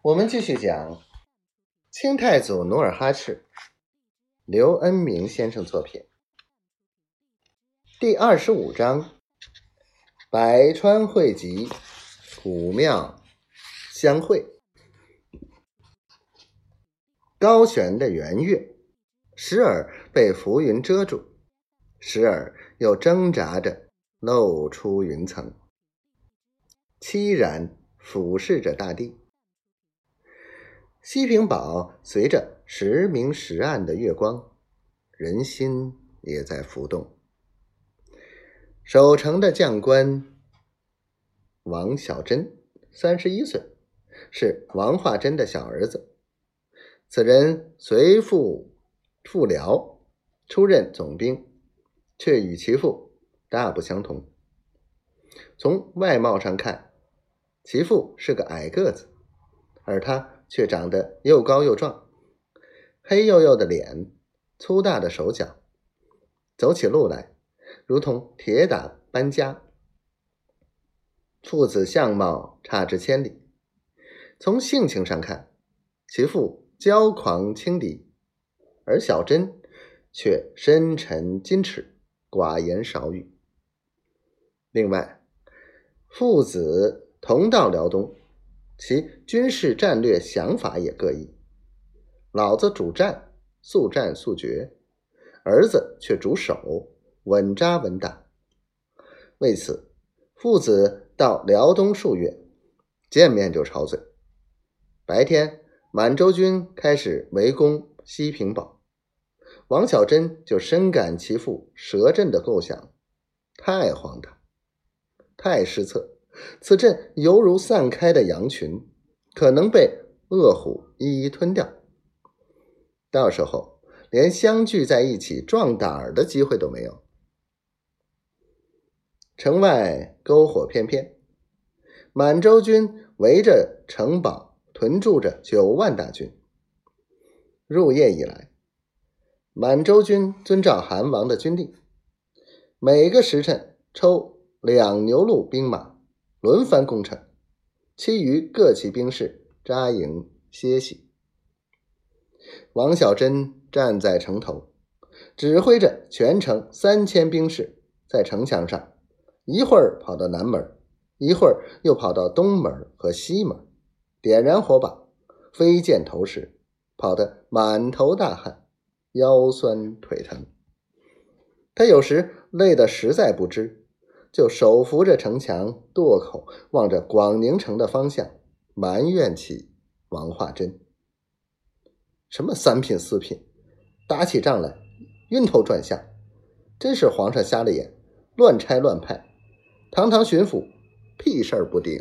我们继续讲清太祖努尔哈赤，刘恩明先生作品，第二十五章：百川汇集，古庙相会。高悬的圆月，时而被浮云遮住，时而又挣扎着露出云层，凄然俯视着大地。西平堡随着时明时暗的月光，人心也在浮动。守城的将官王小珍，三十一岁，是王化贞的小儿子。此人随父赴辽出任总兵，却与其父大不相同。从外貌上看，其父是个矮个子，而他。却长得又高又壮，黑黝黝的脸，粗大的手脚，走起路来如同铁打搬家。父子相貌差之千里。从性情上看，其父骄狂轻敌，而小珍却深沉矜持，寡言少语。另外，父子同到辽东。其军事战略想法也各异，老子主战，速战速决；儿子却主守，稳扎稳打。为此，父子到辽东数月，见面就吵嘴。白天，满洲军开始围攻西平堡，王小珍就深感其父蛇阵的构想太荒唐，太失策。此阵犹如散开的羊群，可能被恶虎一一吞掉。到时候连相聚在一起壮胆儿的机会都没有。城外篝火翩翩，满洲军围着城堡屯驻着九万大军。入夜以来，满洲军遵照韩王的军令，每个时辰抽两牛鹿兵马。轮番攻城，其余各骑兵士扎营歇息。王小珍站在城头，指挥着全城三千兵士在城墙上，一会儿跑到南门，一会儿又跑到东门和西门，点燃火把，飞箭投石，跑得满头大汗，腰酸腿疼。他有时累得实在不知。就手扶着城墙垛口，望着广宁城的方向，埋怨起王化贞：“什么三品四品，打起仗来晕头转向，真是皇上瞎了眼，乱拆乱派。堂堂巡抚，屁事儿不顶。”